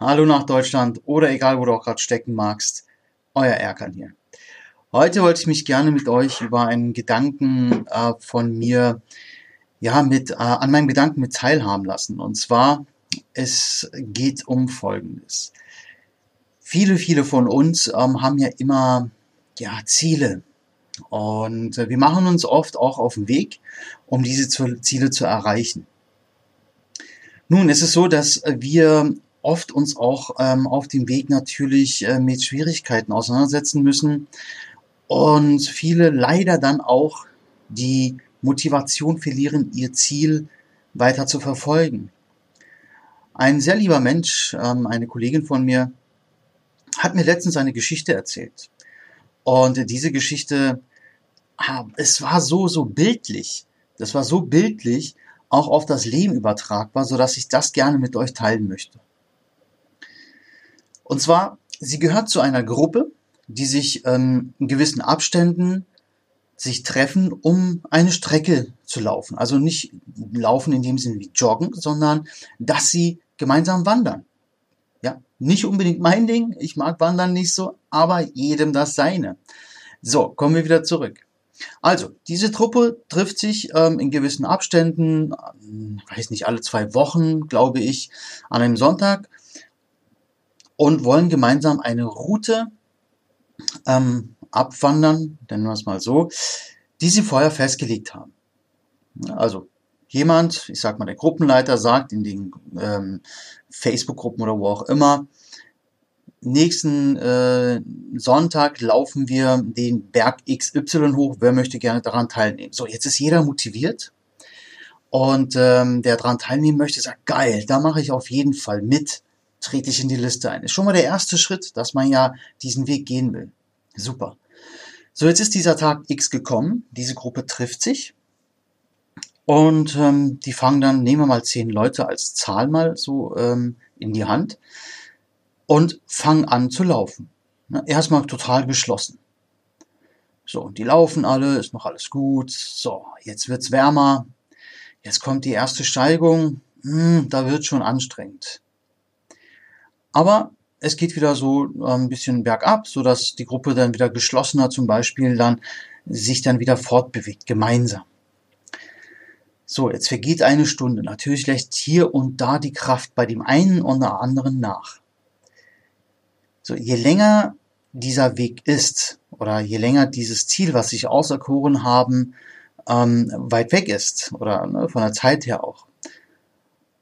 Hallo nach Deutschland oder egal, wo du auch gerade stecken magst. Euer Erkan hier. Heute wollte ich mich gerne mit euch über einen Gedanken äh, von mir, ja, mit, äh, an meinem Gedanken mit teilhaben lassen. Und zwar, es geht um Folgendes. Viele, viele von uns ähm, haben ja immer, ja, Ziele. Und äh, wir machen uns oft auch auf den Weg, um diese Ziele zu erreichen. Nun, es ist so, dass wir oft uns auch ähm, auf dem Weg natürlich äh, mit Schwierigkeiten auseinandersetzen müssen und viele leider dann auch die Motivation verlieren, ihr Ziel weiter zu verfolgen. Ein sehr lieber Mensch, ähm, eine Kollegin von mir, hat mir letztens eine Geschichte erzählt. Und diese Geschichte, ah, es war so, so bildlich. Das war so bildlich, auch auf das Leben übertragbar, so dass ich das gerne mit euch teilen möchte. Und zwar, sie gehört zu einer Gruppe, die sich ähm, in gewissen Abständen sich treffen, um eine Strecke zu laufen. Also nicht laufen in dem Sinne wie joggen, sondern dass sie gemeinsam wandern. Ja, nicht unbedingt mein Ding. Ich mag Wandern nicht so, aber jedem das seine. So, kommen wir wieder zurück. Also, diese Truppe trifft sich ähm, in gewissen Abständen, ähm, weiß nicht, alle zwei Wochen, glaube ich, an einem Sonntag und wollen gemeinsam eine Route ähm, abwandern, nennen wir es mal so, die sie vorher festgelegt haben. Also jemand, ich sag mal der Gruppenleiter, sagt in den ähm, Facebook-Gruppen oder wo auch immer, nächsten äh, Sonntag laufen wir den Berg XY hoch, wer möchte gerne daran teilnehmen. So, jetzt ist jeder motiviert und ähm, der daran teilnehmen möchte, sagt, geil, da mache ich auf jeden Fall mit trete ich in die Liste ein. Ist schon mal der erste Schritt, dass man ja diesen Weg gehen will. Super. So, jetzt ist dieser Tag X gekommen. Diese Gruppe trifft sich. Und ähm, die fangen dann, nehmen wir mal zehn Leute als Zahl mal so ähm, in die Hand und fangen an zu laufen. Ne, erstmal total geschlossen. So, und die laufen alle, ist noch alles gut. So, jetzt wird's wärmer. Jetzt kommt die erste Steigung. Hm, da wird schon anstrengend. Aber es geht wieder so äh, ein bisschen bergab, so dass die Gruppe dann wieder geschlossener zum Beispiel dann sich dann wieder fortbewegt, gemeinsam. So, jetzt vergeht eine Stunde. Natürlich lässt hier und da die Kraft bei dem einen oder anderen nach. So, je länger dieser Weg ist oder je länger dieses Ziel, was sich auserkoren haben, ähm, weit weg ist oder ne, von der Zeit her auch,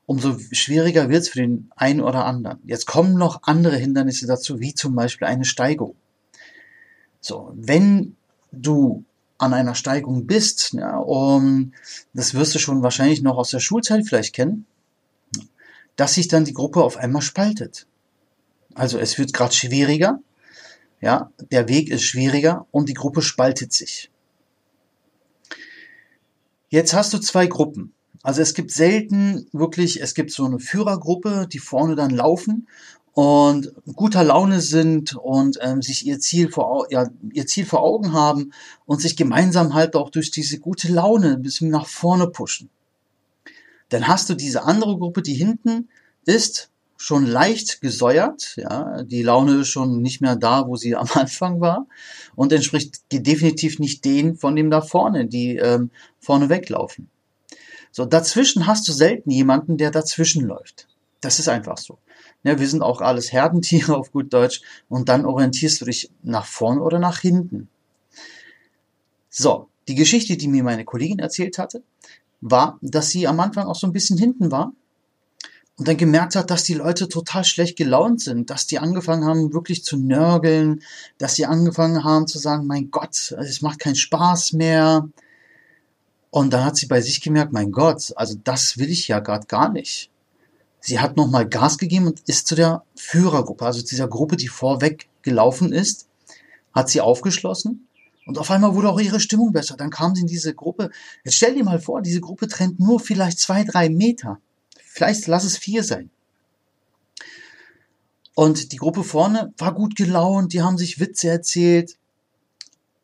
umso schwieriger wird es für den einen oder anderen. Jetzt kommen noch andere Hindernisse dazu, wie zum Beispiel eine Steigung. So, wenn du an einer Steigung bist, ja, um, das wirst du schon wahrscheinlich noch aus der Schulzeit vielleicht kennen, dass sich dann die Gruppe auf einmal spaltet. Also es wird gerade schwieriger, ja, der Weg ist schwieriger und die Gruppe spaltet sich. Jetzt hast du zwei Gruppen. Also es gibt selten wirklich, es gibt so eine Führergruppe, die vorne dann laufen und guter Laune sind und ähm, sich ihr Ziel vor ja, ihr Ziel vor Augen haben und sich gemeinsam halt auch durch diese gute Laune ein bisschen nach vorne pushen. Dann hast du diese andere Gruppe, die hinten ist, schon leicht gesäuert, ja, die Laune ist schon nicht mehr da, wo sie am Anfang war und entspricht definitiv nicht denen von dem da vorne, die ähm, vorne weglaufen. So, dazwischen hast du selten jemanden, der dazwischen läuft. Das ist einfach so. Ja, wir sind auch alles Herdentiere auf gut Deutsch und dann orientierst du dich nach vorne oder nach hinten. So, die Geschichte, die mir meine Kollegin erzählt hatte, war, dass sie am Anfang auch so ein bisschen hinten war und dann gemerkt hat, dass die Leute total schlecht gelaunt sind, dass die angefangen haben wirklich zu nörgeln, dass sie angefangen haben zu sagen, mein Gott, es macht keinen Spaß mehr, und dann hat sie bei sich gemerkt, mein Gott, also das will ich ja gerade gar nicht. Sie hat nochmal Gas gegeben und ist zu der Führergruppe, also zu dieser Gruppe, die vorweg gelaufen ist, hat sie aufgeschlossen und auf einmal wurde auch ihre Stimmung besser. Dann kam sie in diese Gruppe. Jetzt stell dir mal vor, diese Gruppe trennt nur vielleicht zwei, drei Meter. Vielleicht lass es vier sein. Und die Gruppe vorne war gut gelaunt, die haben sich Witze erzählt,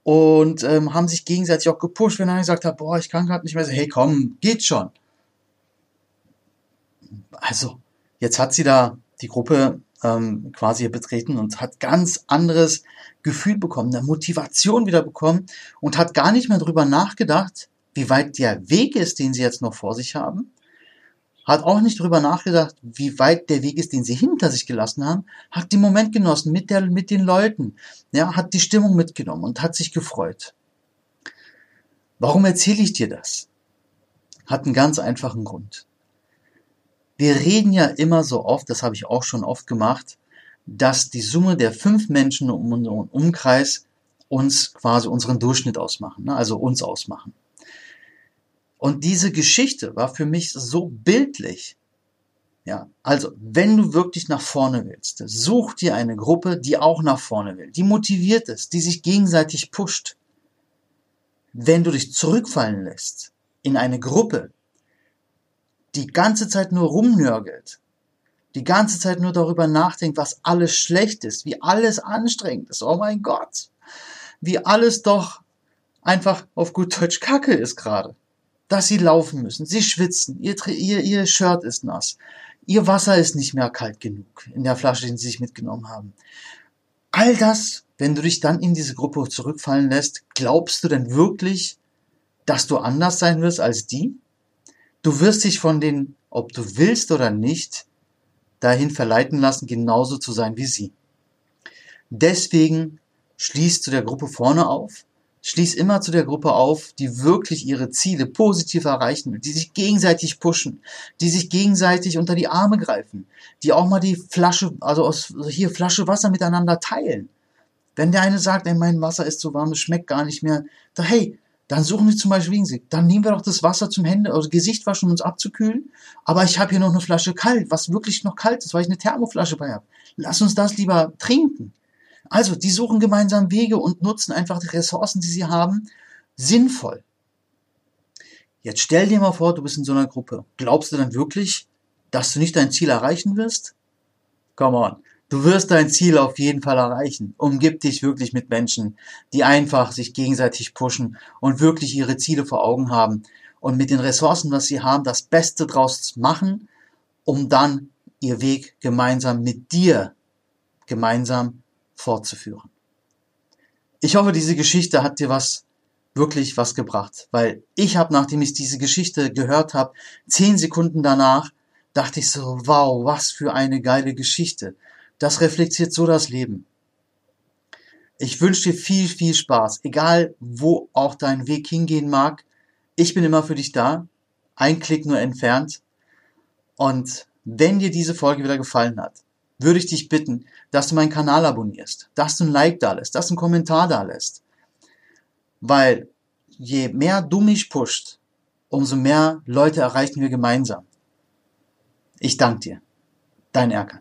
und ähm, haben sich gegenseitig auch gepusht, wenn einer gesagt hat, boah, ich kann gerade nicht mehr so, hey, komm, geht schon. Also, jetzt hat sie da die Gruppe ähm, quasi betreten und hat ganz anderes Gefühl bekommen, eine Motivation wieder bekommen und hat gar nicht mehr drüber nachgedacht, wie weit der Weg ist, den sie jetzt noch vor sich haben. Hat auch nicht drüber nachgedacht, wie weit der Weg ist, den sie hinter sich gelassen haben. Hat den Moment genossen mit der, mit den Leuten. Ja, hat die Stimmung mitgenommen und hat sich gefreut. Warum erzähle ich dir das? Hat einen ganz einfachen Grund. Wir reden ja immer so oft, das habe ich auch schon oft gemacht, dass die Summe der fünf Menschen um unseren Umkreis uns quasi unseren Durchschnitt ausmachen, ne? also uns ausmachen. Und diese Geschichte war für mich so bildlich. Ja, also wenn du wirklich nach vorne willst, such dir eine Gruppe, die auch nach vorne will, die motiviert ist, die sich gegenseitig pusht. Wenn du dich zurückfallen lässt in eine Gruppe, die ganze Zeit nur rumnörgelt, die ganze Zeit nur darüber nachdenkt, was alles schlecht ist, wie alles anstrengend ist, oh mein Gott, wie alles doch einfach auf gut Deutsch Kacke ist gerade. Dass sie laufen müssen, sie schwitzen, ihr, ihr, ihr Shirt ist nass, ihr Wasser ist nicht mehr kalt genug in der Flasche, die sie sich mitgenommen haben. All das, wenn du dich dann in diese Gruppe zurückfallen lässt, glaubst du denn wirklich, dass du anders sein wirst als die? Du wirst dich von den, ob du willst oder nicht, dahin verleiten lassen, genauso zu sein wie sie. Deswegen schließ zu der Gruppe vorne auf, schließ immer zu der Gruppe auf, die wirklich ihre Ziele positiv erreichen will, die sich gegenseitig pushen, die sich gegenseitig unter die Arme greifen, die auch mal die Flasche, also aus, hier Flasche Wasser miteinander teilen. Wenn der eine sagt, ey, mein Wasser ist so warm, es schmeckt gar nicht mehr, da hey, dann suchen wir zum Beispiel Gegensee. Dann nehmen wir doch das Wasser zum Hände, also Gesicht waschen, um uns abzukühlen. Aber ich habe hier noch eine Flasche kalt, was wirklich noch kalt ist, weil ich eine Thermoflasche bei habe. Lass uns das lieber trinken. Also, die suchen gemeinsam Wege und nutzen einfach die Ressourcen, die sie haben, sinnvoll. Jetzt stell dir mal vor, du bist in so einer Gruppe. Glaubst du dann wirklich, dass du nicht dein Ziel erreichen wirst? Come on. Du wirst dein Ziel auf jeden Fall erreichen. Umgib dich wirklich mit Menschen, die einfach sich gegenseitig pushen und wirklich ihre Ziele vor Augen haben und mit den Ressourcen, was sie haben, das Beste draus machen, um dann ihr Weg gemeinsam mit dir gemeinsam fortzuführen. Ich hoffe, diese Geschichte hat dir was wirklich was gebracht, weil ich habe, nachdem ich diese Geschichte gehört habe, zehn Sekunden danach dachte ich so, wow, was für eine geile Geschichte. Das reflektiert so das Leben. Ich wünsche dir viel, viel Spaß, egal wo auch dein Weg hingehen mag. Ich bin immer für dich da. Ein Klick nur entfernt. Und wenn dir diese Folge wieder gefallen hat, würde ich dich bitten, dass du meinen Kanal abonnierst, dass du ein Like da lässt, dass du einen Kommentar da lässt. Weil je mehr du mich pusht, umso mehr Leute erreichen wir gemeinsam. Ich danke dir. Dein Erkan.